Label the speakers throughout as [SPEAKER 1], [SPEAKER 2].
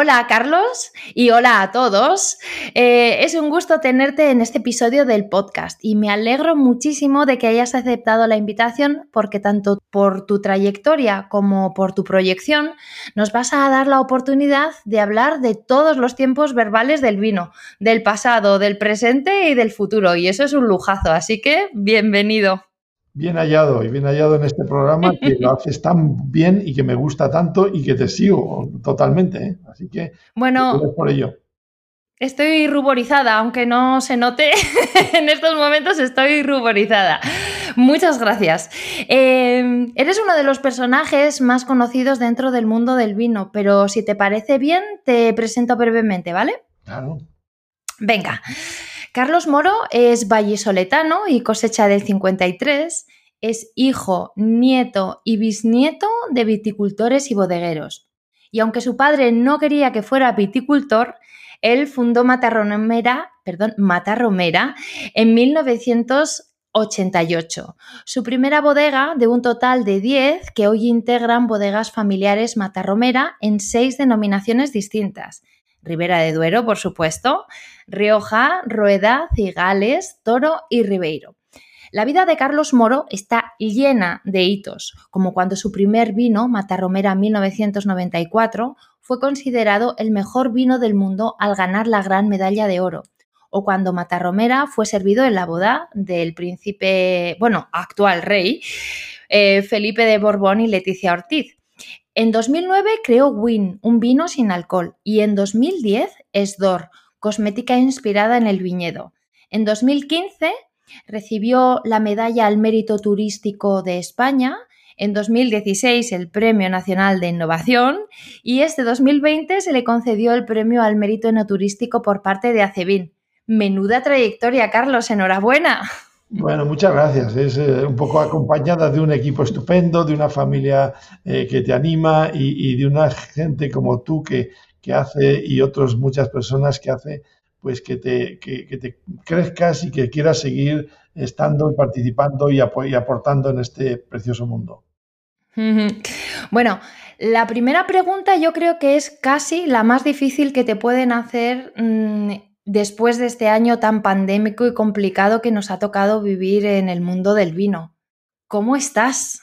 [SPEAKER 1] Hola Carlos y hola a todos. Eh, es un gusto tenerte en este episodio del podcast y me alegro muchísimo de que hayas aceptado la invitación porque tanto por tu trayectoria como por tu proyección nos vas a dar la oportunidad de hablar de todos los tiempos verbales del vino, del pasado, del presente y del futuro y eso es un lujazo, así que bienvenido
[SPEAKER 2] bien hallado y bien hallado en este programa que lo haces tan bien y que me gusta tanto y que te sigo totalmente. ¿eh? Así que
[SPEAKER 1] bueno, por ello. Estoy ruborizada, aunque no se note, en estos momentos estoy ruborizada. Muchas gracias. Eh, eres uno de los personajes más conocidos dentro del mundo del vino, pero si te parece bien, te presento brevemente, ¿vale?
[SPEAKER 2] Claro.
[SPEAKER 1] Venga. Carlos Moro es vallisoletano y cosecha del 53. Es hijo, nieto y bisnieto de viticultores y bodegueros. Y aunque su padre no quería que fuera viticultor, él fundó Matarromera, perdón, en 1988. Su primera bodega de un total de 10 que hoy integran bodegas familiares Matarromera en seis denominaciones distintas. Ribera de Duero, por supuesto, Rioja, Rueda, Cigales, Toro y Ribeiro. La vida de Carlos Moro está llena de hitos, como cuando su primer vino, Matarromera 1994, fue considerado el mejor vino del mundo al ganar la gran medalla de oro, o cuando Matarromera fue servido en la boda del príncipe, bueno, actual rey, eh, Felipe de Borbón y Leticia Ortiz. En 2009 creó Win, un vino sin alcohol, y en 2010 Esdor, cosmética inspirada en el viñedo. En 2015 recibió la Medalla al Mérito Turístico de España, en 2016 el Premio Nacional de Innovación y este 2020 se le concedió el Premio al Mérito Enoturístico por parte de ACEBIN. Menuda trayectoria, Carlos, enhorabuena.
[SPEAKER 2] Bueno, muchas gracias. Es eh, un poco acompañada de un equipo estupendo, de una familia eh, que te anima y, de una gente como tú que, que hace y otras muchas personas que hace pues que te, que, te crezcas y que quieras seguir estando y participando y, aportando en este precioso mundo.
[SPEAKER 1] Bueno, la primera pregunta yo creo que es casi la más difícil que te pueden hacer mm, después de este año tan pandémico y complicado que nos ha tocado vivir en el mundo del vino. ¿Cómo estás?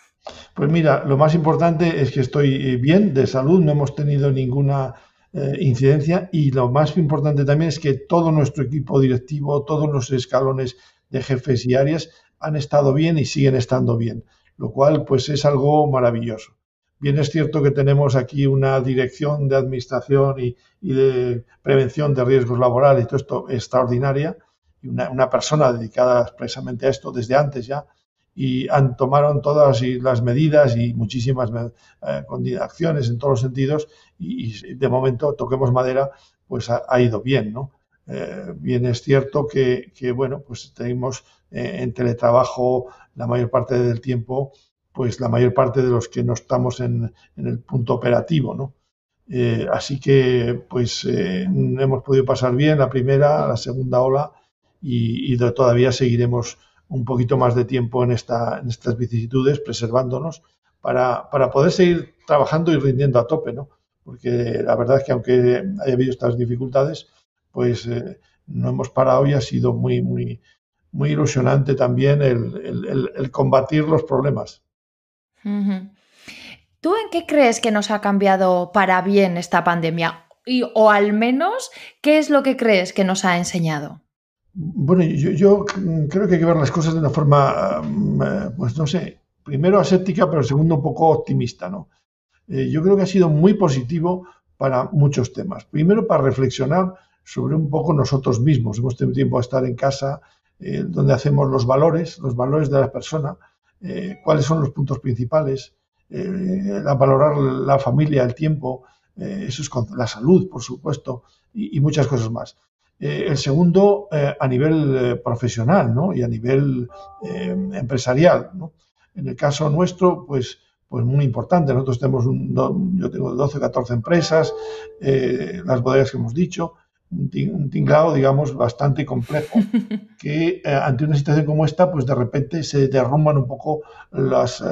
[SPEAKER 2] Pues mira, lo más importante es que estoy eh, bien de salud, no hemos tenido ninguna eh, incidencia y lo más importante también es que todo nuestro equipo directivo, todos los escalones de jefes y áreas han estado bien y siguen estando bien, lo cual pues es algo maravilloso. Bien es cierto que tenemos aquí una dirección de administración y, de prevención de riesgos laborales y todo esto extraordinaria. Y una, persona dedicada expresamente a esto desde antes ya, y han, tomaron todas las medidas y muchísimas eh, acciones en todos los sentidos. Y, de momento, toquemos madera, pues ha, ido bien, ¿no? Eh, bien es cierto que, bueno, pues tenemos eh, en teletrabajo la mayor parte del tiempo, pues la mayor parte de los que no estamos en, el punto operativo, ¿no? así que, pues, hemos podido pasar bien la primera, la segunda ola y, y todavía seguiremos un poquito más de tiempo en, esta, en estas vicisitudes, preservándonos, para, para, poder seguir trabajando y rindiendo a tope, ¿no? Porque la verdad es que aunque haya habido estas dificultades, pues eh, no hemos parado y ha sido muy, muy, muy ilusionante también el, el, combatir los problemas.
[SPEAKER 1] ¿Tú en qué crees que nos ha cambiado para bien esta pandemia? Y, o al menos, ¿qué es lo que crees que nos ha enseñado?
[SPEAKER 2] Bueno, yo, creo que hay que ver las cosas de una forma, mm, eh, pues no sé, primero aséptica, pero segundo un poco optimista, ¿no? Eh, yo creo que ha sido muy positivo para muchos temas. Primero, para reflexionar sobre un poco nosotros mismos. Hemos tenido tiempo a estar en casa, eh, donde hacemos los valores, los valores de la persona, cuáles son los puntos principales, a valorar la familia, el tiempo, eso es la salud, por supuesto, y, muchas cosas más. el segundo, a nivel profesional ¿no? y a nivel empresarial. ¿no? En el caso nuestro, pues, pues muy importante. Nosotros tenemos, un, yo tengo 12 o 14 empresas, las bodegas que hemos dicho, un tinglado, digamos, bastante complejo, que eh, ante una situación como esta, pues de repente se derrumban un poco las, eh,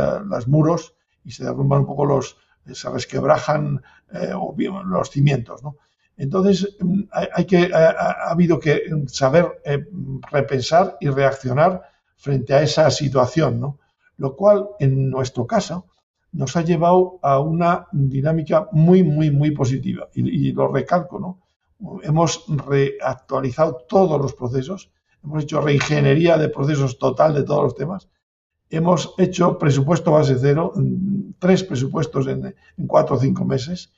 [SPEAKER 2] muros y se derrumban un poco los, se resquebrajan eh, los cimientos, ¿no? Entonces, mm, hay, que, ha, habido que saber repensar y reaccionar frente a esa situación, ¿no? Lo cual, en nuestro caso, nos ha llevado a una dinámica muy, muy, muy positiva. Y, y lo recalco, ¿no? Hemos reactualizado todos los procesos, hemos hecho reingeniería de procesos total de todos los temas, hemos hecho presupuesto base cero, mm, tres presupuestos en, cuatro o cinco meses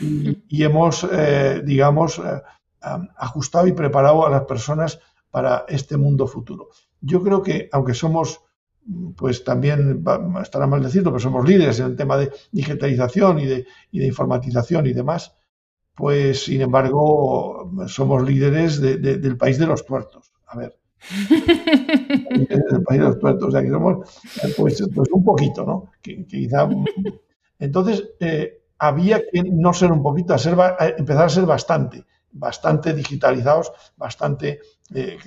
[SPEAKER 2] y, hemos, eh, digamos, eh, ajustado y preparado a las personas para este mundo futuro. Yo creo que, aunque somos, pues también, estará mal decirlo, pero somos líderes en el tema de digitalización y de, y de informatización y demás, pues sin embargo somos líderes del país de los tuertos. A ver. del país de los tuertos, o sea que somos pues, pues un poquito, ¿no? quizá, entonces eh, había que no ser un poquito, a ser, empezar a ser bastante, bastante digitalizados, bastante eh,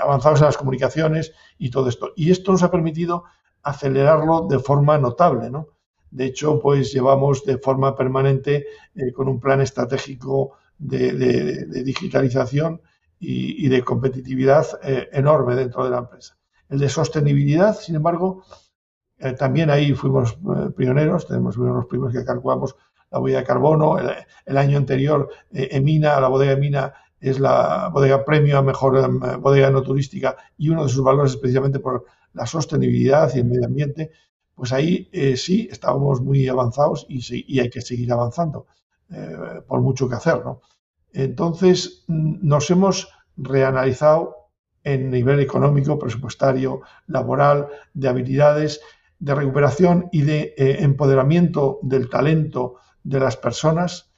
[SPEAKER 2] avanzados en las comunicaciones y todo esto. Y esto nos ha permitido acelerarlo de forma notable, ¿no? De hecho, pues llevamos de forma permanente eh, con un plan estratégico de, digitalización y, de competitividad eh, enorme dentro de la empresa. El de sostenibilidad, sin embargo, eh, también ahí fuimos pioneros, tenemos uno de los primeros que calculamos la huella de carbono. El, año anterior, Emina, la bodega Emina, es la bodega premio a mejor bodega no turística y uno de sus valores especialmente por la sostenibilidad y el medio ambiente pues ahí eh, sí estábamos muy avanzados y, hay que seguir avanzando, eh, por mucho que hacer, ¿no? Entonces, mm, nos hemos reanalizado en nivel económico, presupuestario, laboral, de habilidades, de recuperación y de eh, empoderamiento del talento de las personas.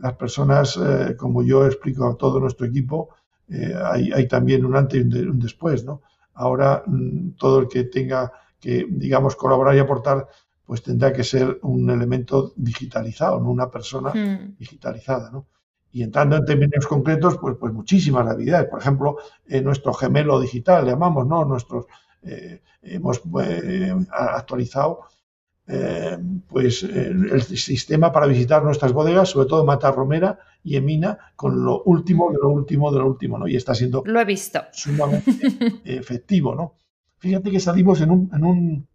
[SPEAKER 2] Las personas, como yo explico a todo nuestro equipo, hay, también un antes y un después, ¿no? Ahora, mm, todo el que tenga que, digamos, colaborar y aportar, pues tendrá que ser un elemento digitalizado, no una persona hmm. digitalizada, ¿no? Y entrando en términos concretos, pues, pues muchísimas habilidades. Por ejemplo, en nuestro gemelo digital, le llamamos, ¿no? Nuestros, eh, hemos eh, actualizado eh, pues el sistema para visitar nuestras bodegas, sobre todo en Mata Romera y en Mina, con lo último de lo último de lo último, ¿no? Y está siendo
[SPEAKER 1] lo he visto.
[SPEAKER 2] sumamente efectivo, ¿no? Fíjate que salimos en un,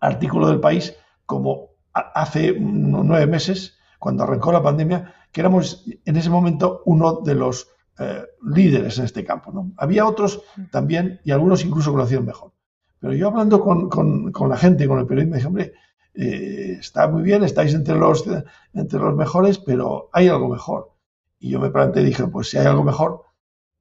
[SPEAKER 2] artículo del país como hace nueve meses, cuando arrancó la pandemia, que éramos en ese momento uno de los eh, líderes en este campo. ¿no? Había otros también y algunos incluso conocían mejor. Pero yo hablando con, la gente, con el periodismo, dije, hombre, eh, está muy bien, estáis entre los, entre los mejores, pero hay algo mejor. Y yo me planteé y dije, pues si hay algo mejor,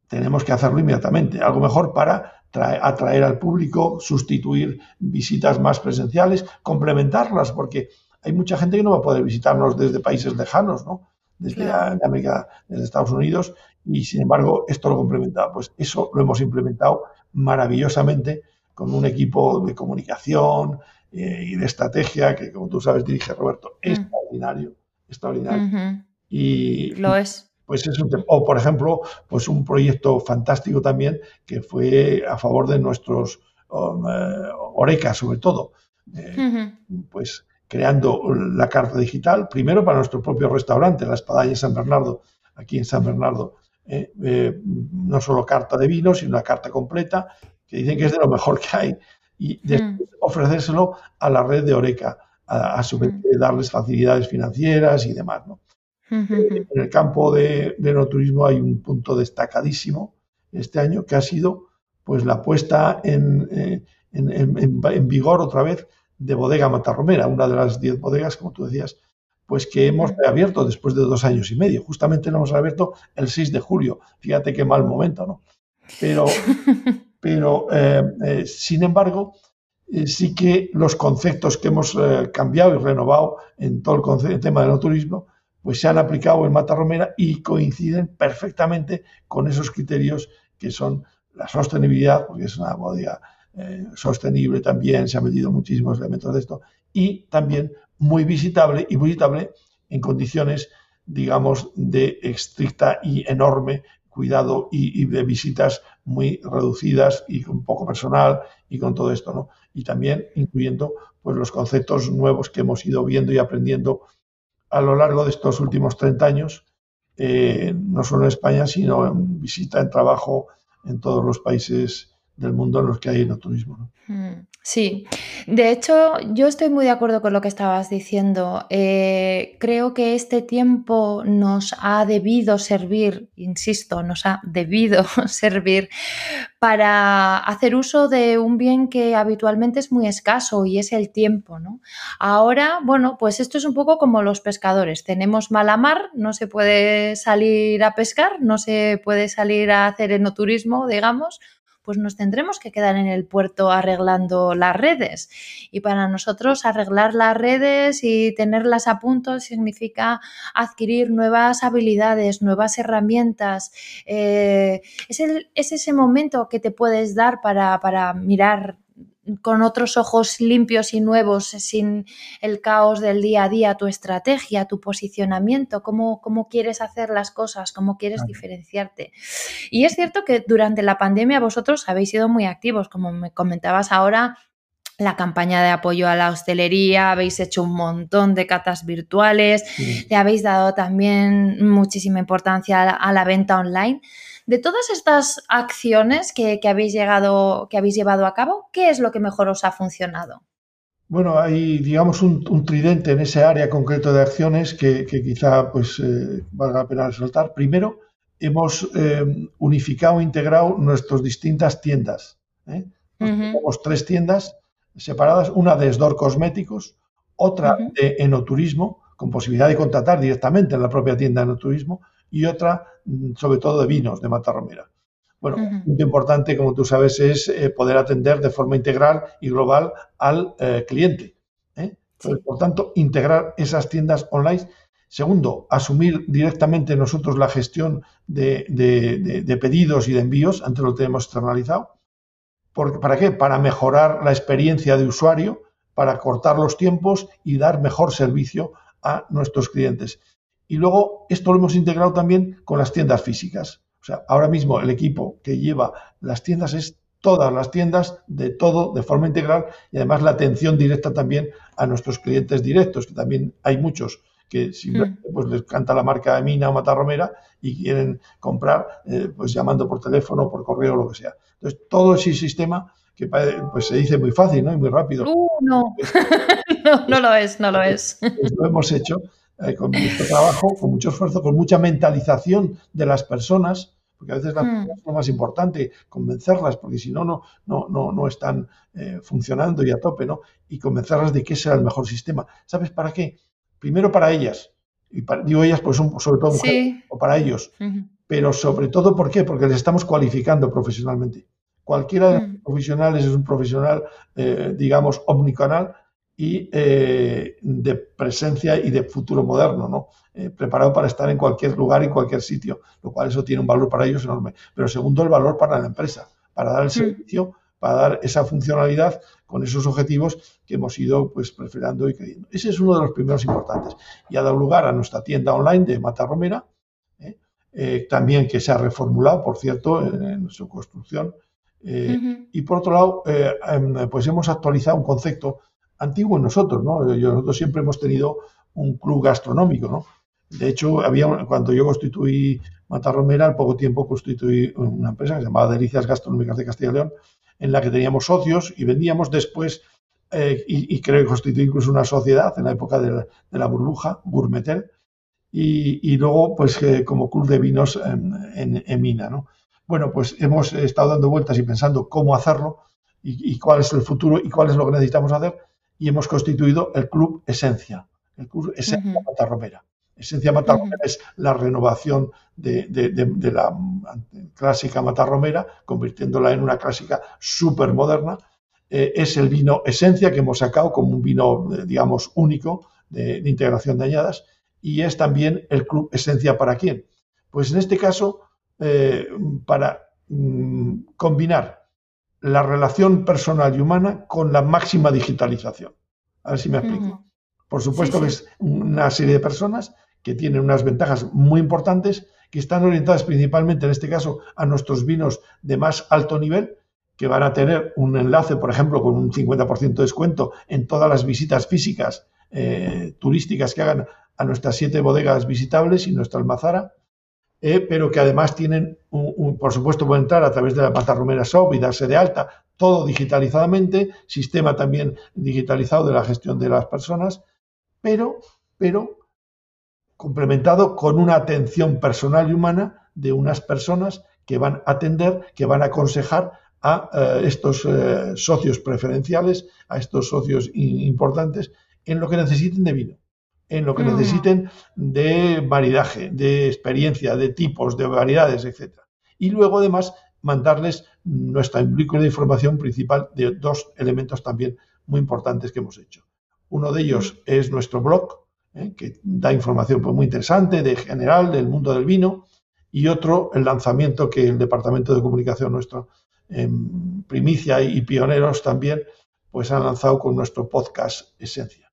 [SPEAKER 2] tenemos que hacerlo inmediatamente. Algo mejor para atraer al público, sustituir visitas más presenciales, complementarlas, porque hay mucha gente que no va a poder visitarnos desde países lejanos, ¿no? Desde América, desde Estados Unidos, y sin embargo esto lo complementa. Pues eso lo hemos implementado maravillosamente con un equipo de comunicación eh, y de estrategia que, como tú sabes, dirige Roberto. Mm. Extraordinario, extraordinario. Y
[SPEAKER 1] lo es
[SPEAKER 2] pues es un o por ejemplo, pues un proyecto fantástico también que fue a favor de nuestros um, eh, Oreca sobre todo, eh, pues creando la carta digital, primero para nuestro propio restaurante, la Espadaña San Bernardo, aquí en San Bernardo, eh, no solo carta de vino, sino una carta completa, que dicen que es de lo mejor que hay, y mm. ofrecérselo a la red de Oreca, a, su vez mm. darles facilidades financieras y demás, ¿no? En el campo de, no turismo hay un punto destacadísimo este año que ha sido pues la puesta en, eh, en, vigor otra vez de Bodega Matarromera, una de las diez bodegas, como tú decías, pues que hemos reabierto después de dos años y medio. Justamente lo hemos reabierto el 6 de julio. Fíjate qué mal momento, ¿no? Pero, pero eh, eh, sin embargo, sí que los conceptos que hemos cambiado y renovado en todo el, el tema del no turismo, pues se han aplicado en Mata Romera y coinciden perfectamente con esos criterios que son la sostenibilidad, porque es una bodega eh, sostenible también, se han metido muchísimos elementos de esto, y también muy visitable y visitable en condiciones, digamos, de estricta y enorme cuidado y, de visitas muy reducidas y con poco personal y con todo esto, ¿no? Y también incluyendo pues los conceptos nuevos que hemos ido viendo y aprendiendo a lo largo de estos últimos 30 años, eh, no solo en España, sino en visita, en trabajo en todos los países del mundo en los que hay turismo.
[SPEAKER 1] Mm, sí, de hecho yo estoy muy de acuerdo con lo que estabas diciendo. Eh, creo que este tiempo nos ha debido servir, insisto, nos ha debido servir para hacer uso de un bien que habitualmente es muy escaso y es el tiempo. ¿no? Ahora, bueno, pues esto es un poco como los pescadores. Tenemos mala mar, no se puede salir a pescar, no se puede salir a hacer enoturismo, digamos pues nos tendremos que quedar en el puerto arreglando las redes. Y para nosotros arreglar las redes y tenerlas a punto significa adquirir nuevas habilidades, nuevas herramientas. Eh, es, es, ese momento que te puedes dar para, para mirar con otros ojos limpios y nuevos, sin el caos del día a día, tu estrategia, tu posicionamiento, cómo, cómo quieres hacer las cosas, cómo quieres diferenciarte. Y es cierto que durante la pandemia vosotros habéis sido muy activos, como me comentabas ahora, la campaña de apoyo a la hostelería, habéis hecho un montón de catas virtuales, le habéis dado también muchísima importancia a la venta online. De todas estas acciones que, habéis llegado, que habéis llevado a cabo, ¿qué es lo que mejor os ha funcionado?
[SPEAKER 2] Bueno, hay, digamos, un, tridente en ese área concreto de acciones que, quizá pues, eh, valga la pena resaltar. Primero, hemos eh, unificado e integrado nuestras distintas tiendas. ¿eh? Tenemos tres tiendas separadas, una de Esdor Cosméticos, otra de Enoturismo, con posibilidad de contratar directamente en la propia tienda de Enoturismo, y otra mm, sobre todo de vinos de Mata Romera. Bueno, punto importante, como tú sabes, es eh, poder atender de forma integral y global al eh, cliente. ¿eh? por tanto, integrar esas tiendas online. Segundo, asumir directamente nosotros la gestión de, pedidos y de envíos, antes lo tenemos externalizado. ¿Para qué? Para mejorar la experiencia de usuario, para cortar los tiempos y dar mejor servicio a nuestros clientes. Y luego esto lo hemos integrado también con las tiendas físicas. O sea, ahora mismo el equipo que lleva las tiendas es todas las tiendas de todo de forma integral y además la atención directa también a nuestros clientes directos, que también hay muchos que simplemente hmm. pues, les canta la marca de Mina o Matarromera y quieren comprar eh, pues llamando por teléfono, por correo, o lo que sea. Entonces, todo ese sistema que pues se dice muy fácil ¿no? y muy rápido.
[SPEAKER 1] Uh, no. no, no lo es, no lo es.
[SPEAKER 2] Pues lo hemos hecho eh, con mucho trabajo, con mucho esfuerzo, con mucha mentalización de las personas, porque a veces la hmm. es lo más importante, convencerlas, porque si no, no, no, no, están eh, funcionando y a tope, ¿no? Y convencerlas de que ese será el mejor sistema. ¿Sabes para qué? Primero para ellas, y digo ellas, pues son sobre todo mujeres, o para ellos, pero sobre todo, ¿por qué? Porque les estamos cualificando profesionalmente. Cualquiera de los hmm. profesionales es un profesional, eh, digamos, omnicanal, y eh, de presencia y de futuro moderno, ¿no? Eh, preparado para estar en cualquier lugar, en cualquier sitio, lo cual eso tiene un valor para ellos enorme. Pero segundo, el valor para la empresa, para dar el mm. servicio, para dar esa funcionalidad con esos objetivos que hemos ido pues prefiriendo y creyendo. Ese es uno de los primeros importantes. Y ha dado lugar a nuestra tienda online de Mata Romera, ¿eh? también que se ha reformulado, por cierto, en, su construcción. Y por otro lado, em, pues hemos actualizado un concepto antiguo en nosotros, ¿no? nosotros siempre hemos tenido un club gastronómico, ¿no? De hecho, había cuando yo constituí Matarromera, al poco tiempo constituí una empresa que se llamaba Delicias Gastronómicas de Castilla y León, en la que teníamos socios y vendíamos después, eh, y, creo que constituí incluso una sociedad en la época de la, burbuja, Gourmetel, y, luego, pues, como club de vinos en, Mina, ¿no? Bueno, pues hemos estado dando vueltas y pensando cómo hacerlo y, cuál es el futuro y cuál es lo que necesitamos hacer y hemos constituido el Club Esencia, el Club Esencia uh Matarromera. Esencia Matarromera es la renovación de, la clásica Matarromera, convirtiéndola en una clásica súper moderna. Eh, es el vino Esencia que hemos sacado como un vino, eh, digamos, único de, integración de añadas y es también el club Esencia para quién. Pues en este caso, eh, para mm, combinar la relación personal y humana con la máxima digitalización. A ver si me explico. Por supuesto que es una serie de personas que tienen unas ventajas muy importantes, que están orientadas principalmente, en este caso, a nuestros vinos de más alto nivel, que van a tener un enlace, por ejemplo, con un 50% de descuento en todas las visitas físicas eh, turísticas que hagan a nuestras siete bodegas visitables y nuestra almazara, eh, pero que además tienen, por supuesto, pueden entrar a través de la Romera Shop y darse de alta, todo digitalizadamente, sistema también digitalizado de la gestión de las personas, pero, pero complementado con una atención personal y humana de unas personas que van a atender, que van a aconsejar a eh, estos eh, socios preferenciales, a estos socios importantes, en lo que necesiten de vino, en lo que necesiten de maridaje, de experiencia, de tipos, de variedades, etc. Y luego, además, mandarles nuestra de información principal de dos elementos también muy importantes que hemos hecho. Uno de ellos es nuestro blog, ¿eh? que da información pues, muy interesante de general del mundo del vino, y otro, el lanzamiento que el Departamento de Comunicación nuestro, en primicia y pioneros también, pues han lanzado con nuestro podcast Esencia.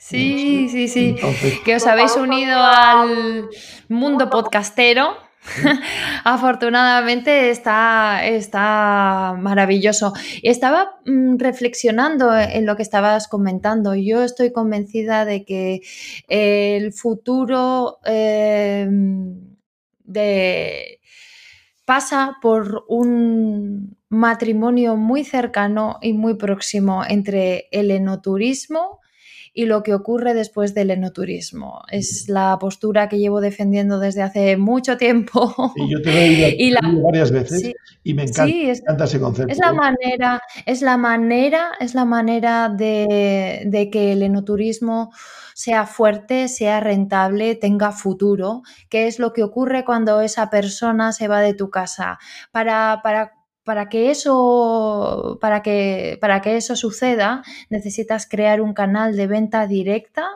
[SPEAKER 1] Sí, sí, sí. que os habéis unido al mundo podcastero Afortunadamente está, está maravilloso. Estaba mm, reflexionando en lo que estabas comentando. Yo estoy convencida de que el futuro em, de, pasa por un matrimonio muy cercano y muy próximo entre el enoturismo y lo que ocurre después del enoturismo. Es la postura que llevo defendiendo desde hace mucho tiempo.
[SPEAKER 2] Y yo te lo he y varias veces y me encanta, ese concepto.
[SPEAKER 1] Es la manera, es la manera, es la manera de, de que el enoturismo sea fuerte, sea rentable, tenga futuro, que es lo que ocurre cuando esa persona se va de tu casa. Para, para para que eso, para que, para que eso suceda, necesitas crear un canal de venta directa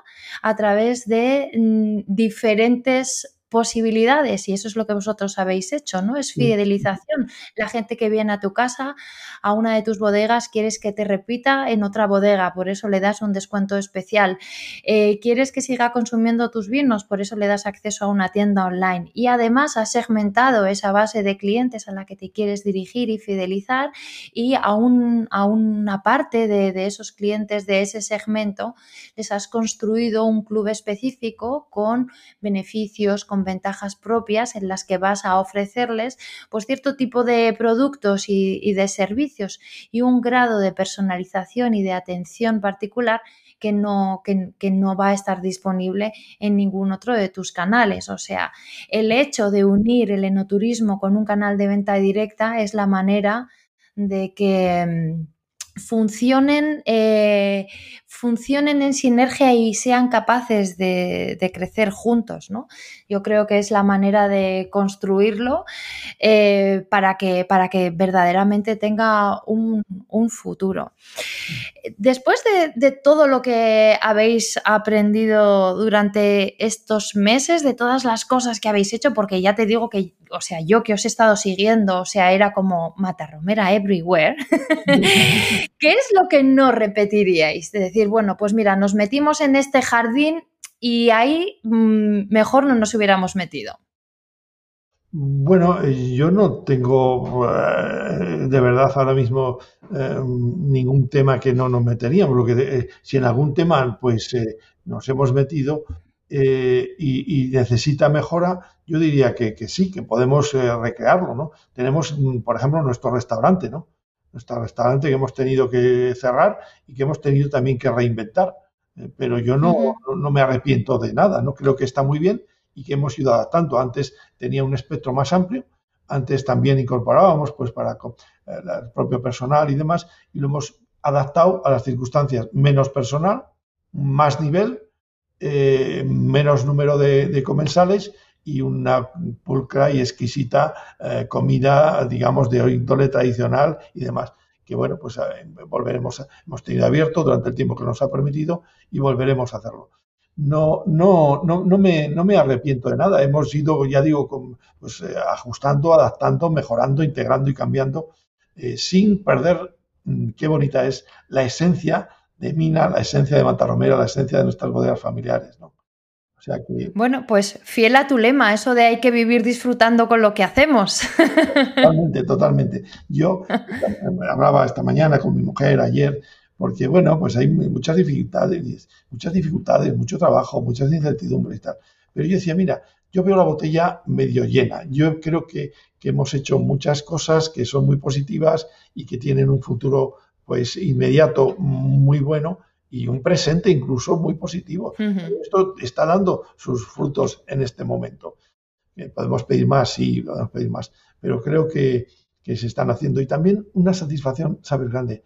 [SPEAKER 1] a través de mm, diferentes posibilidades y eso es lo que vosotros habéis hecho, ¿no? Es fidelización. La gente que viene a tu casa, a una de tus bodegas, quieres que te repita en otra bodega, por eso le das un descuento especial. Eh, quieres que siga consumiendo tus vinos, por eso le das acceso a una tienda online. Y además has segmentado esa base de clientes a la que te quieres dirigir y fidelizar y a, a una parte de, de esos clientes de ese segmento les has construido un club específico con beneficios, con ventajas propias en las que vas a ofrecerles pues, cierto tipo de productos y, de servicios y un grado de personalización y de atención particular que no, que, no, va a estar disponible en ningún otro de tus canales. O sea, el hecho de unir el enoturismo con un canal de venta directa es la manera de que mm, funcionen, eh, funcionen en sinergia y sean capaces de, crecer juntos. ¿no? Yo creo que es la manera de construirlo eh, para, que, para que verdaderamente tenga un, futuro. Después de, todo lo que habéis aprendido durante estos meses, de todas las cosas que habéis hecho, porque ya te digo que, o sea, yo que os he estado siguiendo, o sea, era como matarromera everywhere. ¿Qué es lo que no repetiríais? De decir, bueno, pues mira, nos metimos en este jardín y ahí mm, mejor no nos hubiéramos metido.
[SPEAKER 2] Bueno, yo no tengo eh, de verdad ahora mismo eh, ningún tema que no nos meteríamos. Lo que eh, si en algún tema pues nos hemos metido y, necesita mejora, yo diría que, que sí, que podemos recrearlo, ¿no? Tenemos, mm, por ejemplo, nuestro restaurante, ¿no? nuestro restaurante que hemos tenido que cerrar y que hemos tenido también que reinventar. Eh, pero yo no, no, me arrepiento de nada, no creo que está muy bien y que hemos ido adaptando. Antes tenía un espectro más amplio, antes también incorporábamos pues para eh, el propio personal y demás y lo hemos adaptado a las circunstancias menos personal, más nivel, eh, menos número de, comensales y una pulcra y exquisita eh, comida, digamos, de índole tradicional y demás. Que bueno, pues eh, volveremos, hemos tenido abierto durante el tiempo que nos ha permitido y volveremos a hacerlo. no, no, no, no, me, no me arrepiento de nada. Hemos ido, ya digo, pues, eh, ajustando, adaptando, mejorando, integrando y cambiando, sin perder, mm, qué bonita es, la esencia de Mina, la esencia de Matarromera, la esencia de nuestras bodegas familiares. ¿no?
[SPEAKER 1] Bueno, pues fiel a tu lema, eso de hay que vivir disfrutando con lo que hacemos.
[SPEAKER 2] Totalmente, totalmente. Yo hablaba esta mañana con mi mujer ayer, porque bueno, pues hay muchas dificultades, muchas dificultades, mucho trabajo, muchas incertidumbres y tal. Pero yo decía, mira, yo veo la botella medio llena. Yo creo que, que hemos hecho muchas cosas que son muy positivas y que tienen un futuro pues inmediato muy bueno y un presente incluso muy positivo. Esto está dando sus frutos en este momento. Eh, podemos pedir más, sí, podemos pedir más, pero creo que, se están haciendo. Y también una satisfacción, ¿sabes? Grande.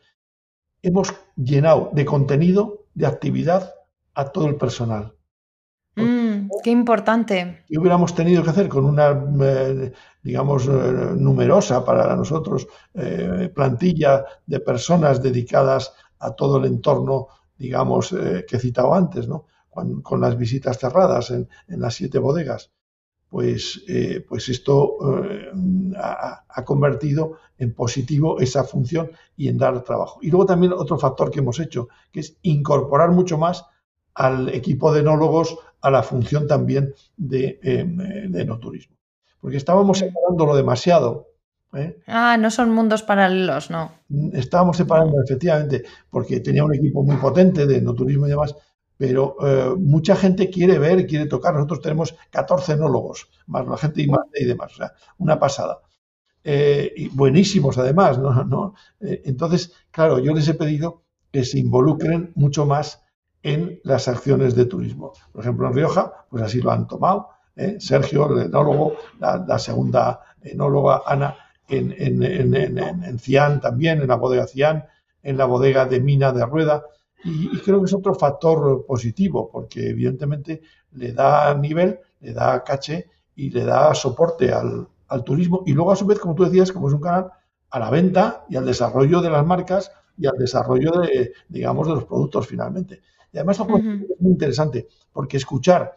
[SPEAKER 2] Hemos llenado de contenido, de actividad a todo el personal.
[SPEAKER 1] Qué importante.
[SPEAKER 2] ¿Qué hubiéramos tenido que hacer con una, eh, digamos, eh, numerosa para nosotros plantilla de personas dedicadas a todo el entorno digamos, eh, que he citado antes, ¿no? Con, las visitas cerradas en, las siete bodegas, pues, eh, pues esto eh, ha, convertido en positivo esa función y en dar trabajo. Y luego también otro factor que hemos hecho, que es incorporar mucho más al equipo de enólogos a la función también de, de no turismo. Porque estábamos separándolo demasiado
[SPEAKER 1] ¿eh? Ah, no son mundos paralelos, no.
[SPEAKER 2] Estábamos separando, efectivamente, porque tenía un equipo muy potente de no turismo y demás, pero eh, mucha gente quiere ver, quiere tocar. Nosotros tenemos 14 enólogos, más la gente y, más, y demás, o sea, una pasada. Eh, y buenísimos además, ¿no? ¿no? entonces, claro, yo les he pedido que se involucren mucho más en las acciones de turismo. Por ejemplo, en Rioja, pues así lo han tomado. Sergio, el enólogo, la, segunda enóloga, Ana, en, en, en, Cian también, en la bodega Cian, en la bodega de Mina de Rueda. Y, creo que es otro factor positivo, porque evidentemente le da nivel, le da caché y le da soporte al, al turismo. Y luego, a su vez, como tú decías, como es un canal, a la venta y al desarrollo de las marcas y al desarrollo de, digamos, de los productos finalmente. Y además es muy interesante, porque escuchar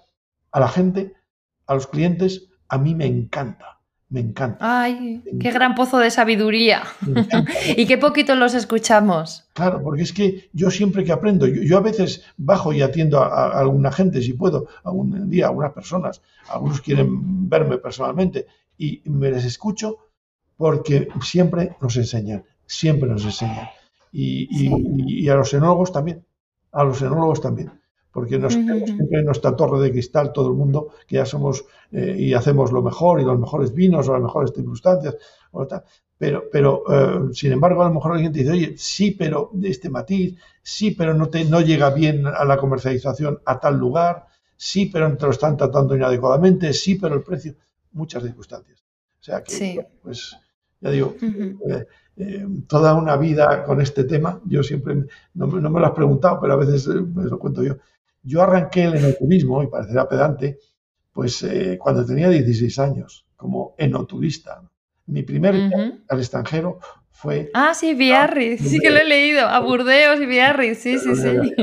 [SPEAKER 2] a la gente, a los clientes, a mí me encanta. Me encanta.
[SPEAKER 1] Ay, qué gran pozo de sabiduría. y qué poquito los escuchamos.
[SPEAKER 2] Claro, porque es que yo siempre que aprendo, yo, a veces bajo y atiendo a, alguna gente, si puedo, algún día, a algunas personas, algunos quieren verme personalmente, y me les escucho porque siempre nos enseñan, siempre nos enseñan. Y, y a los enólogos también, a los enólogos también porque nos tenemos siempre en nuestra torre de cristal todo el mundo, que ya somos eh, y hacemos lo mejor y los mejores vinos o las mejores circunstancias, pero, pero eh, sin embargo a lo mejor alguien te dice, oye, sí, pero de este matiz, sí, pero no, te, no llega bien a la comercialización a tal lugar, sí, pero te lo están tratando inadecuadamente, sí, pero el precio, muchas circunstancias. O sea que, pues, ya digo, eh, toda una vida con este tema, yo siempre, no, no, me lo has preguntado, pero a veces me lo cuento yo, yo arranqué el enoturismo, y parecerá pedante, pues eh, cuando tenía 16 años, como enoturista. Mi primer viaje al extranjero fue...
[SPEAKER 1] Ah, sí, Biarritz, sí que lo he leído, a Burdeos y Biarritz, sí, sí, sí.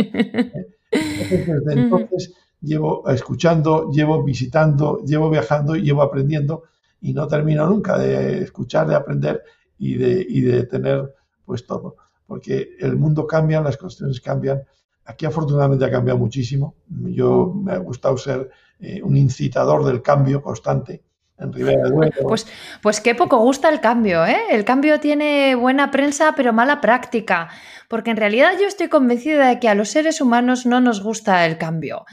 [SPEAKER 2] desde entonces llevo escuchando, llevo visitando, llevo viajando y llevo aprendiendo y no termino nunca de escuchar, de aprender y de, y de tener pues todo. Porque el mundo cambia, las cuestiones cambian Aquí afortunadamente ha cambiado muchísimo. Yo me ha gustado ser eh, un incitador del cambio constante
[SPEAKER 1] Pues, pues qué poco gusta el cambio, ¿eh? El cambio tiene buena prensa pero mala práctica, porque en realidad yo estoy convencida de que a los seres humanos no nos gusta el cambio.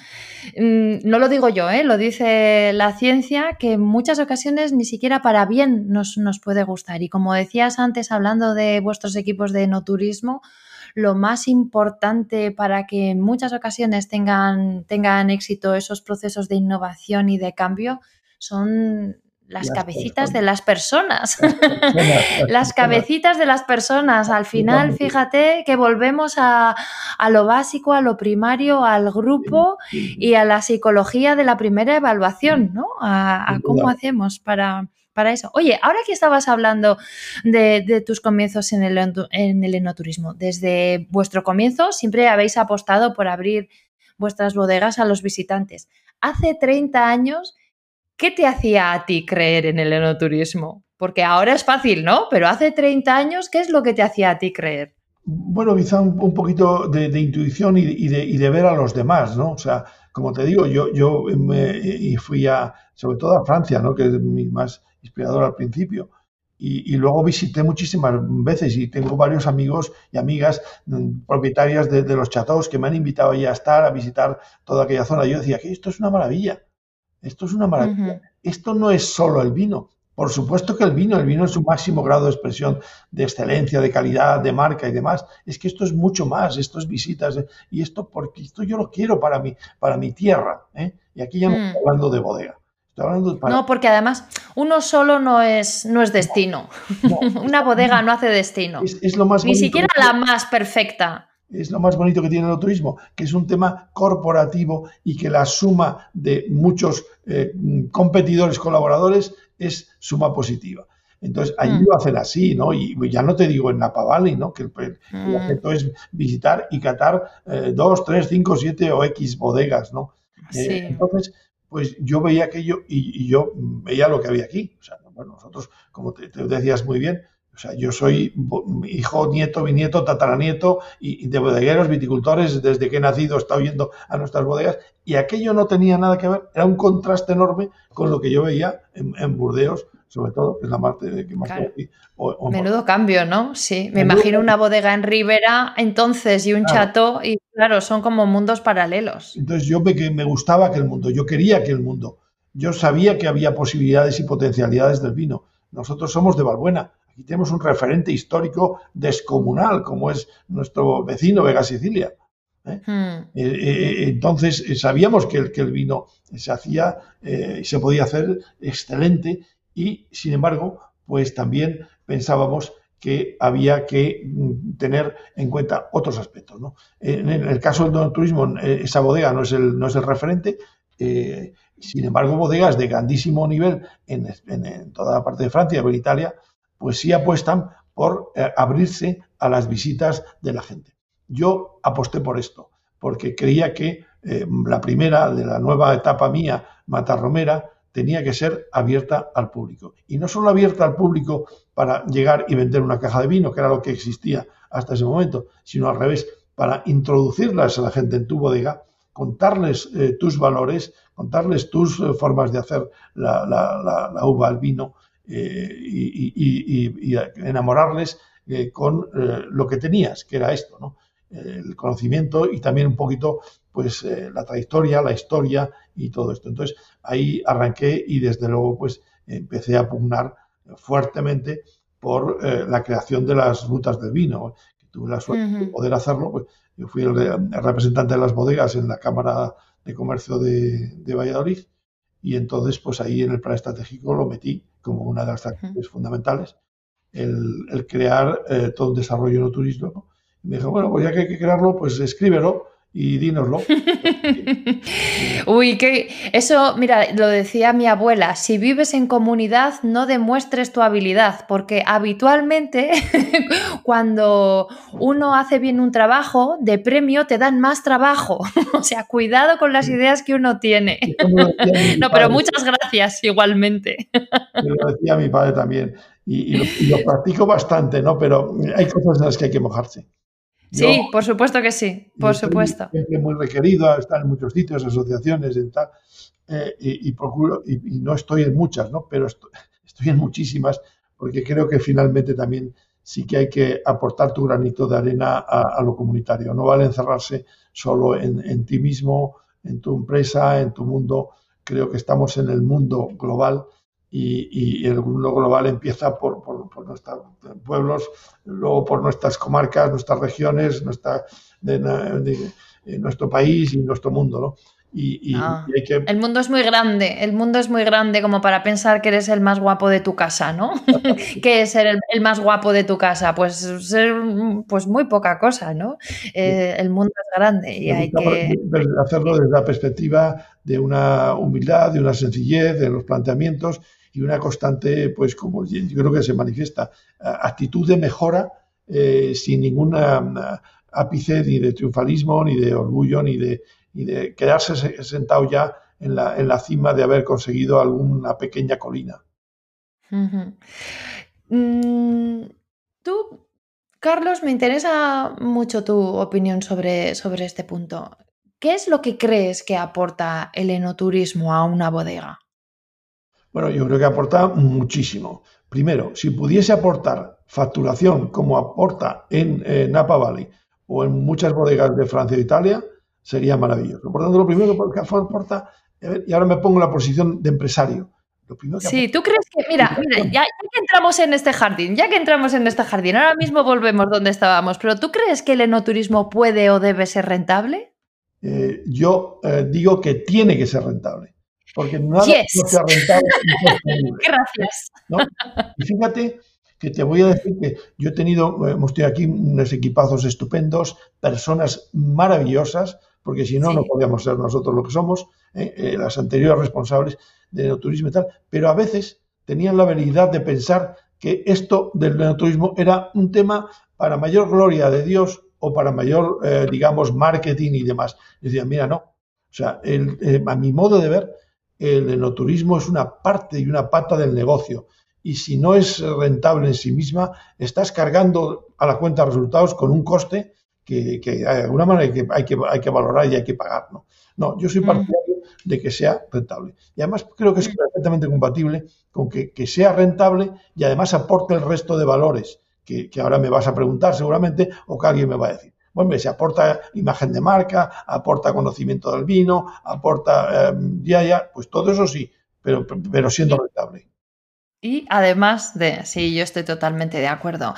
[SPEAKER 1] Mm, no lo digo yo, ¿eh? lo dice la ciencia, que en muchas ocasiones ni siquiera para bien nos, nos puede gustar. Y como decías antes, hablando de vuestros equipos de no turismo, lo más importante para que en muchas ocasiones tengan, tengan éxito esos procesos de innovación y de cambio son las, cabecitas de las personas. Las, cabecitas de las personas. Al final, fíjate que volvemos a, lo básico, a lo primario, al grupo y a la psicología de la primera evaluación, ¿no? a cómo hacemos para, para eso. Oye, ahora que estabas hablando de, tus comienzos en el, en el enoturismo, desde vuestro comienzo siempre habéis apostado por abrir vuestras bodegas a los visitantes. Hace 30 años, ¿qué te hacía a ti creer en el enoturismo? Porque ahora es fácil, ¿no? Pero hace 30 años, ¿qué es lo que te hacía a ti creer?
[SPEAKER 2] Bueno, quizá un, poquito de, intuición y, de, ver a los demás, ¿no? O sea, como te digo, yo, me, fui a, sobre todo a Francia, ¿no? Que es mi más inspirador al principio. Y, luego visité muchísimas veces y tengo varios amigos y amigas mm, propietarias de, los chateaux que me han invitado ya a estar, a visitar toda aquella zona. Yo decía que esto es una maravilla, esto es una maravilla. Esto no es solo el vino, por supuesto que el vino, el vino es su máximo grado de expresión de excelencia, de calidad, de marca y demás. Es que esto es mucho más, esto es visitas y esto porque esto yo lo quiero para mi, para mi tierra. ¿eh? Y aquí ya no estoy mm. hablando de bodega.
[SPEAKER 1] No, porque además uno solo no es, no es destino. Una bodega no hace destino.
[SPEAKER 2] Es, lo más
[SPEAKER 1] Ni siquiera la más perfecta.
[SPEAKER 2] Es lo más bonito que tiene el turismo, que es un tema corporativo y que la suma de muchos eh, competidores, colaboradores, es suma positiva. Entonces, allí mm. lo hacen así, ¿no? Y ya no te digo en Napa Valley, ¿no? Que el, mm. es visitar y catar eh, dos, tres, cinco, siete o X bodegas, ¿no? Eh, entonces, pues yo veía aquello y, yo veía lo que había aquí. O sea, bueno, nosotros, como te, decías muy bien, o sea, yo soy hijo, nieto, bisnieto, tataranieto y, de bodegueros, viticultores, desde que he nacido he estado yendo a nuestras bodegas y aquello no tenía nada que ver, era un contraste enorme con lo que yo veía en, Burdeos, sobre todo, que es la parte que más claro.
[SPEAKER 1] Menudo cambio, ¿no? Sí, me imagino una bodega en Ribera entonces y un chato y claro, son como mundos paralelos.
[SPEAKER 2] Entonces yo me, me gustaba que el mundo, yo quería que el mundo, yo sabía que había posibilidades y potencialidades del vino. Nosotros somos de Valbuena, Aquí tenemos un referente histórico descomunal, como es nuestro vecino Vega Sicilia. ¿eh? Hmm. Eh, eh, entonces sabíamos que el, que el, vino se hacía y se podía hacer excelente y, sin embargo, pues también pensábamos que había que mm, tener en cuenta otros aspectos. En, el caso del turismo, esa bodega no es el, no es el referente. sin embargo, bodegas de grandísimo nivel en, en, toda la parte de Francia, en Italia, pues sí apuestan por eh, abrirse a las visitas de la gente. Yo aposté por esto, porque creía que eh, la primera de la nueva etapa mía, Matarromera, tenía que ser abierta al público. Y no solo abierta al público para llegar y vender una caja de vino, que era lo que existía hasta ese momento, sino al revés, para introducirlas a la gente en tu bodega, contarles eh, tus valores, contarles tus formas de hacer la, uva, el vino, eh, y, enamorarles eh, con eh, lo que tenías, que era esto, ¿no? el conocimiento y también un poquito pues la trayectoria, la historia y todo esto. Entonces ahí arranqué y desde luego pues empecé a pugnar fuertemente por la creación de las rutas del vino, que tuve la suerte de poder hacerlo, pues yo fui el, representante de las bodegas en la Cámara de Comercio de, de Valladolid y entonces pues ahí en el plan estratégico lo metí como una de las actividades fundamentales, el, crear eh, todo un desarrollo no turismo. Y me dijo, bueno, pues ya que hay que crearlo, pues escríbelo y dínoslo.
[SPEAKER 1] Uy, que eso, mira, lo decía mi abuela, si vives en comunidad no demuestres tu habilidad, porque habitualmente cuando uno hace bien un trabajo, de premio te dan más trabajo. o sea, cuidado con las ideas que uno tiene. no, pero muchas gracias igualmente.
[SPEAKER 2] lo decía mi padre también. Y, lo, practico bastante, ¿no? Pero hay cosas en las que hay que mojarse
[SPEAKER 1] sí, por supuesto que sí, por supuesto.
[SPEAKER 2] Es muy requerido, estar en muchos sitios, asociaciones y tal, eh, y, procuro, y, no estoy en muchas, ¿no? Pero estoy, en muchísimas, porque creo que finalmente también sí que hay que aportar tu granito de arena a, lo comunitario. No vale encerrarse solo en, en ti mismo, en tu empresa, en tu mundo. Creo que estamos en el mundo global y, el mundo global empieza por, por, nuestros pueblos, luego por nuestras comarcas, nuestras regiones, nuestra, de, nuestro país y nuestro mundo, ¿no? Y,
[SPEAKER 1] ah, El mundo es muy grande, el mundo es muy grande como para pensar que eres el más guapo de tu casa, ¿no? ¿Qué es ser el, más guapo de tu casa? Pues ser pues muy poca cosa, ¿no? Eh, el mundo es grande y hay que...
[SPEAKER 2] Hacerlo desde la perspectiva de una humildad, de una sencillez, de los planteamientos y una constante, pues como yo creo que se manifiesta, actitud de mejora eh, sin ninguna ápice ni de triunfalismo, ni de orgullo, ni de, de quedarse sentado ya en la, en la, cima de haber conseguido alguna pequeña colina.
[SPEAKER 1] Mm, tú, Carlos, me interesa mucho tu opinión sobre, sobre este punto. ¿Qué es lo que crees que aporta el enoturismo a una bodega?
[SPEAKER 2] Bueno, yo creo que aporta muchísimo. Primero, si pudiese aportar facturación como aporta en Napa Valley o en muchas bodegas de Francia e Italia, sería maravilloso. Por tanto, lo primero que aporta, y ahora me pongo en la posición de empresario.
[SPEAKER 1] sí, tú crees que, mira, mira ya, que entramos en este jardín, ya que entramos en este jardín, ahora mismo volvemos donde estábamos, pero ¿tú crees que el enoturismo puede o debe ser rentable?
[SPEAKER 2] Eh, yo eh, digo que tiene que ser rentable porque nada no sea rentable.
[SPEAKER 1] Gracias.
[SPEAKER 2] Y fíjate que te voy a decir que yo he tenido, hemos tenido aquí unos equipazos estupendos, personas maravillosas, porque si no, no podríamos ser nosotros lo que somos, ¿eh? Eh, las anteriores responsables del enoturismo y tal, pero a veces tenían la habilidad de pensar que esto del enoturismo era un tema para mayor gloria de Dios o para mayor, eh, digamos, marketing y demás. Decían, mira, no. O sea, a mi modo de ver, el enoturismo es una parte y una pata del negocio. Y si no es rentable en sí misma, estás cargando a la cuenta de resultados con un coste que, de alguna manera hay que, hay, que, valorar y hay que pagar. No, no yo soy mm. partidario de que sea rentable. Y además creo que es mm. perfectamente compatible con que, que sea rentable y además aporte el resto de valores que, que ahora me vas a preguntar seguramente o que alguien me va a decir. Bueno, se aporta imagen de marca, aporta conocimiento del vino, aporta em, ya, ya, pues todo eso sí, pero, pero siendo rentable.
[SPEAKER 1] Y además de, sí, yo estoy totalmente de acuerdo,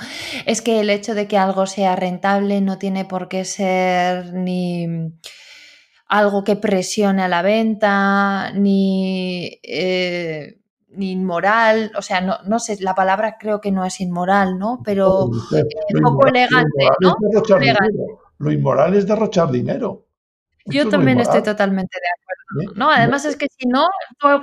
[SPEAKER 1] es que el hecho de que algo sea rentable no tiene por qué ser ni algo que presione a la venta, ni eh, inmoral, o sea, no, no sé, la palabra creo que no es inmoral, ¿no? Pero un poco elegante, ¿no?
[SPEAKER 2] Lo inmoral es derrochar dinero.
[SPEAKER 1] Yo también estoy totalmente de acuerdo. ¿no? Además es que si no,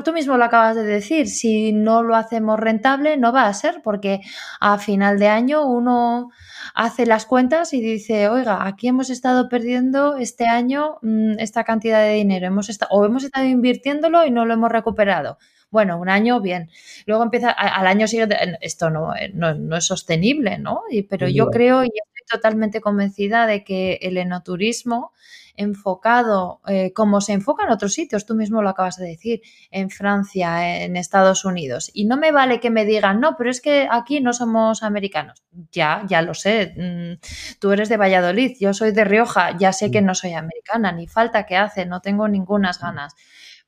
[SPEAKER 1] tú, mismo lo acabas de decir, si no lo hacemos rentable, no va a ser, porque a final de año uno hace las cuentas y dice, oiga, aquí hemos estado perdiendo este año mm, esta cantidad de dinero, hemos o hemos estado invirtiéndolo y no lo hemos recuperado. Bueno, un año, bien. Luego empieza, al año siguiente, esto eh, no, no, es sostenible, ¿no? pero yo creo y estoy totalmente convencida de que el enoturismo enfocado eh, como se enfoca en otros sitios, tú mismo lo acabas de decir, en Francia, en Estados Unidos. Y no me vale que me digan, no, pero es que aquí no somos americanos. Ya, ya lo sé. Mm, tú eres de Valladolid, yo soy de Rioja, ya sé que no soy americana, ni falta que hace, no tengo ninguna ganas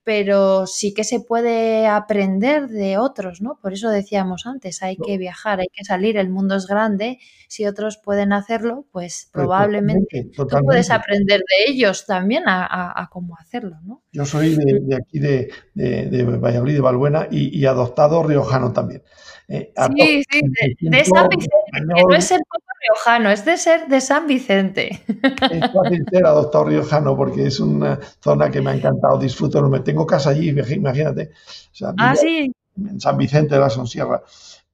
[SPEAKER 1] pero sí que se puede aprender de otros, ¿no? Por eso decíamos antes, hay que viajar, hay que salir, el mundo es grande, si otros pueden hacerlo, pues, pues probablemente tú puedes aprender de ellos también a, cómo hacerlo, ¿no?
[SPEAKER 2] Yo soy de, aquí de, de, Valladolid, de Balbuena, y, adoptado riojano también.
[SPEAKER 1] Eh, sí, sí, de, San Vicente, no es el riojano, es de ser de San Vicente.
[SPEAKER 2] Es fácil ser adoptado riojano porque es una zona que me ha encantado, disfruto, me tengo casa allí, imagínate.
[SPEAKER 1] ah, sí.
[SPEAKER 2] En San Vicente de la Sonsierra.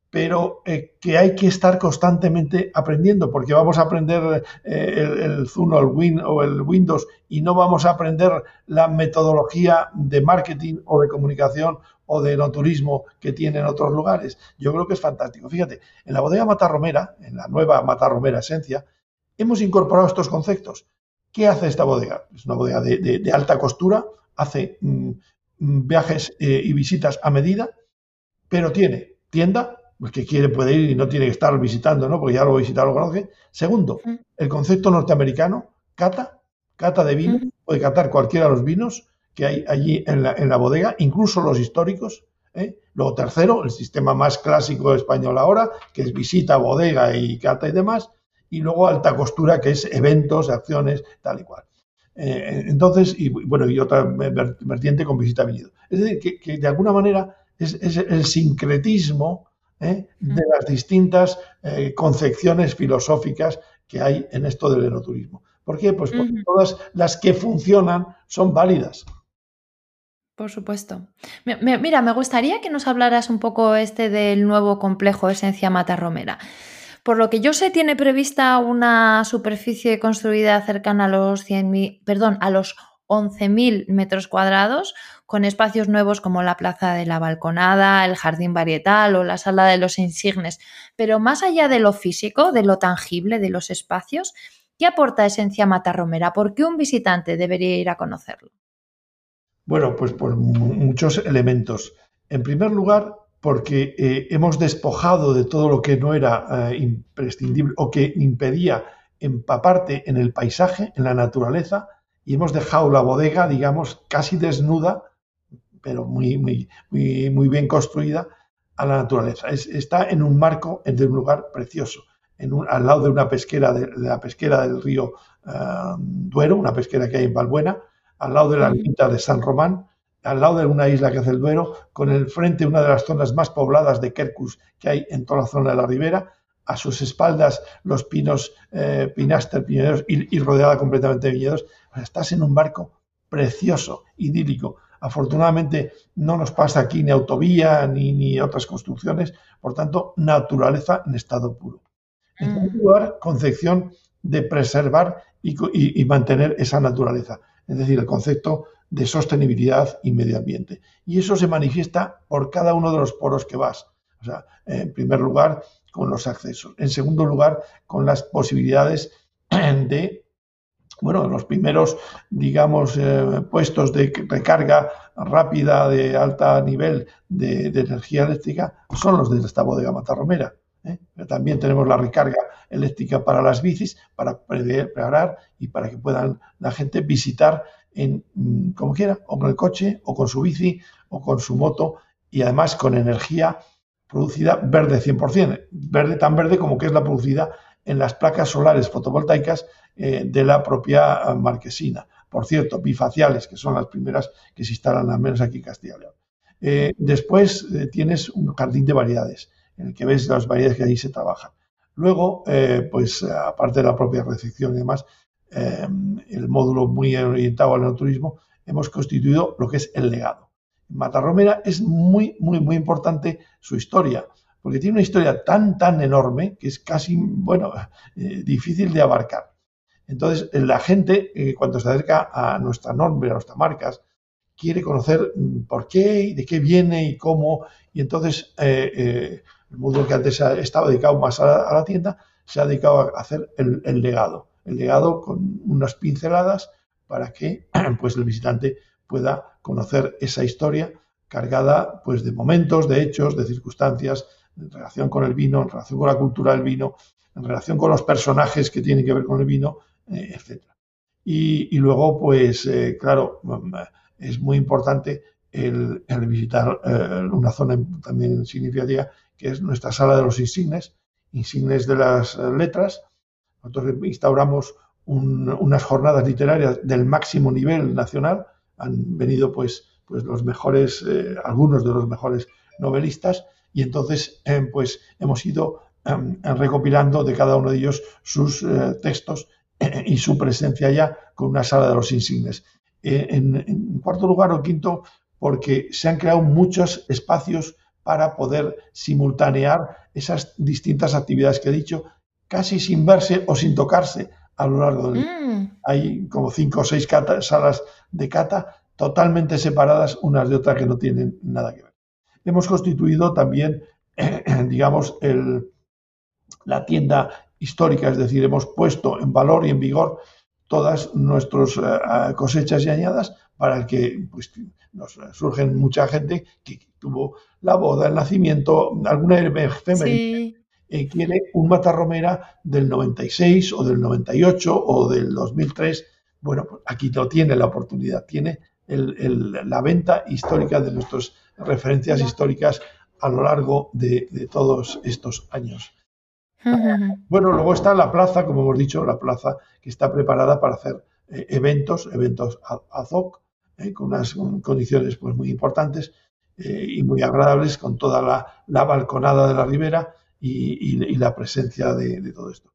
[SPEAKER 2] Pero eh, que hay que estar constantemente aprendiendo, porque vamos a aprender eh, el, el Zuno el Win, o el Windows y no vamos a aprender la metodología de marketing o de comunicación o de no turismo que tiene en otros lugares. Yo creo que es fantástico. Fíjate, en la bodega Matarromera, en la nueva Matarromera Esencia, hemos incorporado estos conceptos. ¿Qué hace esta bodega? Es una bodega de, alta costura, hace mm, mm, viajes eh, y visitas a medida, pero tiene tienda, el que quiere puede ir y no tiene que estar visitando, ¿no? Porque ya lo visitado, lo conoce. Segundo, el concepto norteamericano, cata, cata de vino, puede catar cualquiera de los vinos, que hay allí en la, en la bodega, incluso los históricos. ¿eh? Luego, tercero, el sistema más clásico español ahora, que es visita, bodega y cata y demás. Y luego alta costura, que es eventos, acciones, tal y cual. Eh, entonces, y bueno, y otra vertiente con visita venido. Es decir, que, de alguna manera es, el sincretismo ¿eh? de las distintas concepciones filosóficas que hay en esto del enoturismo. ¿Por qué? Pues porque todas las que funcionan son válidas.
[SPEAKER 1] Por supuesto. Mira, me gustaría que nos hablaras un poco este del nuevo complejo Esencia Mata Romera. Por lo que yo sé, tiene prevista una superficie construida cercana a los 100.000, perdón, a los 11.000 metros cuadrados, con espacios nuevos como la plaza de la balconada, el jardín varietal o la sala de los insignes. Pero más allá de lo físico, de lo tangible, de los espacios, ¿qué aporta Esencia Matarromera? ¿Por qué un visitante debería ir a conocerlo?
[SPEAKER 2] Bueno, pues por muchos elementos. En primer lugar, porque eh, hemos despojado de todo lo que no era eh, imprescindible o que impedía empaparte en el paisaje, en la naturaleza, y hemos dejado la bodega, digamos, casi desnuda, pero muy, muy, muy, bien construida a la naturaleza. está en un marco, en un lugar precioso, al lado de una pesquera, de, la pesquera del río eh, Duero, una pesquera que hay en Valbuena, al lado de la ermita de San Román, al lado de una isla que hace el Duero, con el frente una de las zonas más pobladas de Quercus que hay en toda la zona de la ribera, a sus espaldas los pinos eh, Pinaster, pineros y, rodeada completamente de viñedos. estás en un barco precioso, idílico. Afortunadamente no nos pasa aquí ni autovía ni, ni otras construcciones, por tanto, naturaleza en estado puro. En mm. lugar, concepción de preservar y, mantener esa naturaleza, es decir, el concepto de sostenibilidad y medio ambiente. Y eso se manifiesta por cada uno de los poros que vas. En primer lugar, con los accesos. En segundo lugar, con las posibilidades de, bueno, los primeros, digamos, eh, puestos de recarga rápida de alto nivel de, energía eléctrica son los de esta bodega Matarromera. ¿eh? Pero también tenemos la recarga eléctrica para las bicis, para preparar y para que puedan la gente visitar en, mm, como quiera, o con el coche, o con su bici, o con su moto, y además con energía producida verde 100%, verde tan verde como que es la producida en las placas solares fotovoltaicas eh, de la propia eh, marquesina. Por cierto, bifaciales, que son las primeras que se instalan al menos aquí en Castilla y León. Eh, después tienes un jardín de variedades, en el que ves las variedades que ahí se trabajan. Luego, pues aparte de la propia recepción y demás, el módulo muy orientado al turismo, hemos constituido lo que es el legado. Matarromera es muy, muy, muy importante su historia, porque tiene una historia tan, tan enorme que es casi, bueno, eh, difícil de abarcar. Entonces, la gente, eh, cuando se acerca a nuestra nombre, a nuestras marcas, quiere conocer mm, por qué y de qué viene y cómo. Y entonces, eh, el mundo que antes estaba dedicado más a la, tienda, se ha dedicado a hacer el, legado. El legado con unas pinceladas para que pues, el visitante pueda conocer esa historia cargada pues, de momentos, de hechos, de circunstancias, en relación con el vino, en relación con la cultura del vino, en relación con los personajes que tienen que ver con el vino, eh, etc. Y, luego, pues, eh, claro, mm, es muy importante el, visitar eh, una zona también significativa, que es nuestra sala de los insignes, insignes de las letras. Nosotros instauramos unas jornadas literarias del máximo nivel nacional, han venido pues, pues los mejores, eh, algunos de los mejores novelistas y entonces eh, pues hemos ido em, recopilando de cada uno de ellos sus eh, textos y su presencia ya con una sala de los insignes. En, cuarto lugar o quinto, porque se han creado muchos espacios para poder simultanear esas distintas actividades que he dicho, casi sin verse o sin tocarse a lo largo del día. Mm. Hay como cinco o seis salas de cata totalmente separadas unas de otras que no tienen nada que ver. Hemos constituido también, digamos, el, la tienda histórica, es decir, hemos puesto en valor y en vigor todas nuestras eh, cosechas y añadas para que pues, nos surgen mucha gente que tuvo la boda, el nacimiento, alguna efeméride eh, quiere un matarromera del 96 o del 98 o del 2003. Bueno, pues aquí no tiene la oportunidad, tiene la venta histórica de nuestras referencias históricas a lo largo de, todos estos años. Bueno, luego está la plaza, como hemos dicho, la plaza que está preparada para hacer eh, eventos, eventos ad hoc, eh, con unas condiciones pues, muy importantes y muy agradables, con toda la, la balconada de la ribera y, la presencia de, todo esto.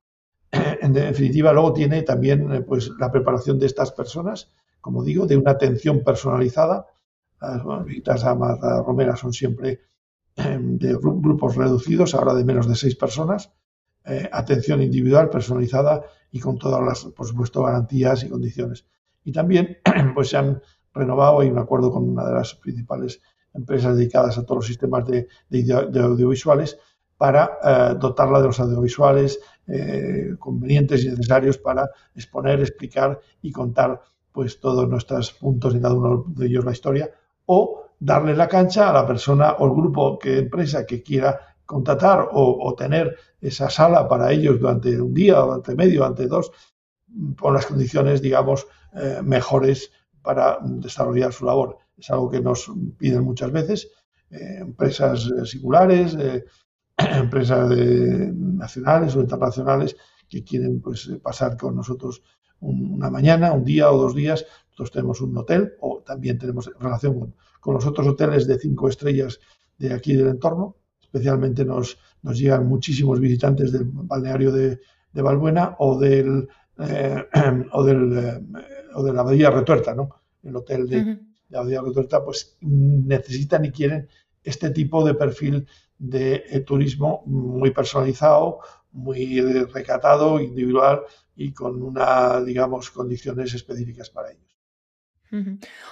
[SPEAKER 2] En definitiva, luego tiene también eh, pues, la preparación de estas personas, como digo, de una atención personalizada. Las visitas a Marta Romera son siempre em, de grupos reducidos, ahora de menos de seis personas, eh, atención individual, personalizada y con todas las, por supuesto, garantías y condiciones. Y también pues se han renovado, hay un acuerdo con una de las principales empresas dedicadas a todos los sistemas de, audiovisuales para eh, dotarla de los audiovisuales eh, convenientes y necesarios para exponer, explicar y contar pues todos nuestros puntos en cada uno de ellos la historia o darle la cancha a la persona o el grupo que empresa que quiera contratar o, tener esa sala para ellos durante un día, durante medio, durante dos, con las condiciones, digamos, eh, mejores para desarrollar su labor. Es algo que nos piden muchas veces empresas eh, empresas nacionales o internacionales que quieren pues, pasar con nosotros una mañana, un día o dos días. Nosotros tenemos un hotel o también tenemos relación con, con los otros hoteles de cinco estrellas de aquí del entorno especialmente nos, nos llegan muchísimos visitantes del balneario de, de Valbuena o del, eh, o, del eh, o de la Abadía Retuerta, ¿no? El hotel de, la Abadía Retuerta, pues necesitan y quieren este tipo de perfil de eh, turismo muy personalizado, muy recatado, individual y con una, digamos, condiciones específicas para ellos.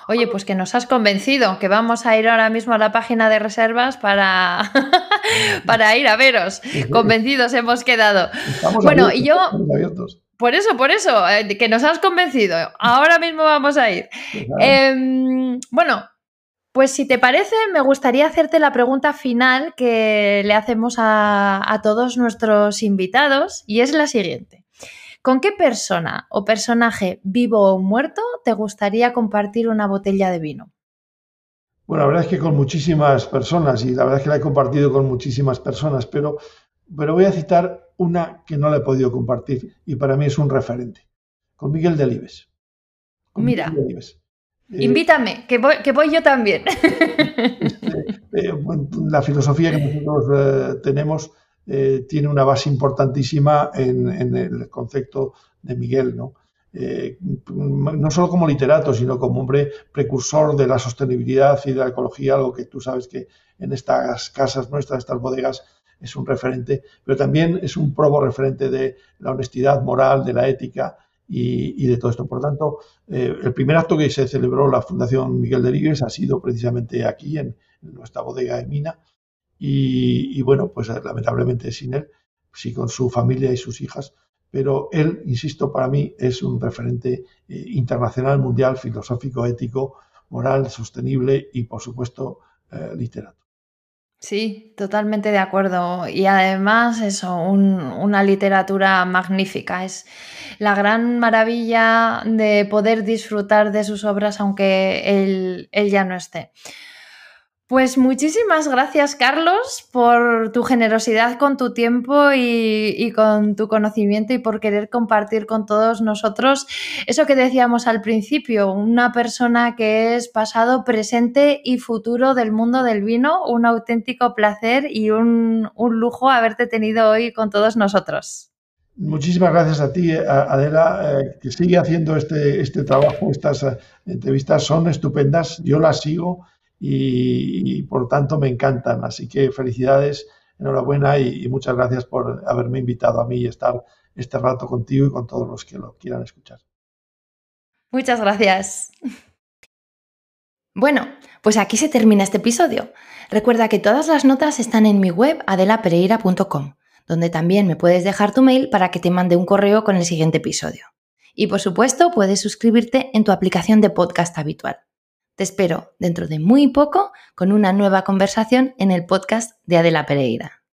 [SPEAKER 1] Oye, pues que nos has convencido, que vamos a ir ahora mismo a la página de reservas para, para ir a veros. Convencidos hemos quedado. bueno, y yo... Por eso, por eso, eh, que nos has convencido. Ahora mismo vamos a ir. Em, bueno, pues si te parece, me gustaría hacerte la pregunta final que le hacemos a todos nuestros invitados y es la siguiente. ¿Con qué persona o personaje vivo o muerto te gustaría compartir una botella de vino?
[SPEAKER 2] Bueno, la verdad es que con muchísimas personas y la verdad es que la he compartido con muchísimas personas, pero, pero voy a citar una que no la he podido compartir y para mí es un referente, con Miguel Delibes.
[SPEAKER 1] Mira, Delibes. Eh, invítame, que voy, que voy yo también.
[SPEAKER 2] Este, eh, la filosofía que nosotros eh, tenemos tiene una base importantísima en, el concepto de Miguel, ¿no? Eh, no solo como literato, sino como hombre precursor de la sostenibilidad y de la ecología, algo que tú sabes que en estas casas nuestras, estas bodegas, es un referente, pero también es un probo referente de la honestidad moral, de la ética y, de todo esto. Por lo tanto, eh, el primer acto que se celebró la Fundación Miguel de Ligues ha sido precisamente aquí, en, en nuestra bodega de Mina, y, bueno, pues lamentablemente sin él, sí con su familia y sus hijas, pero él, insisto, para mí es un referente eh, internacional, mundial, filosófico, ético, moral, sostenible y, por supuesto, eh, literato.
[SPEAKER 1] Sí, totalmente de acuerdo. Y además, eso, una literatura magnífica. Es la gran maravilla de poder disfrutar de sus obras aunque él, ya no esté. Pues muchísimas gracias, Carlos, por tu generosidad con tu tiempo y, con tu conocimiento y por querer compartir con todos nosotros eso que decíamos al principio, una persona que es pasado, presente y futuro del mundo del vino, un auténtico placer y un, lujo haberte tenido hoy con todos nosotros.
[SPEAKER 2] Muchísimas gracias a ti, Adela, eh, que sigue haciendo este, este trabajo. Estas eh, entrevistas son estupendas, yo las sigo y, por tanto me encantan. Así que felicidades, enhorabuena y, muchas gracias por haberme invitado a mí y estar este rato contigo y con todos los que lo quieran escuchar.
[SPEAKER 1] Muchas gracias. Bueno, pues aquí se termina este episodio. Recuerda que todas las notas están en mi web adelapereira.com, donde también me puedes dejar tu mail para que te mande un correo con el siguiente episodio. Y por supuesto, puedes suscribirte en tu aplicación de podcast habitual. Te espero dentro de muy poco con una nueva conversación en el podcast de Adela Pereira.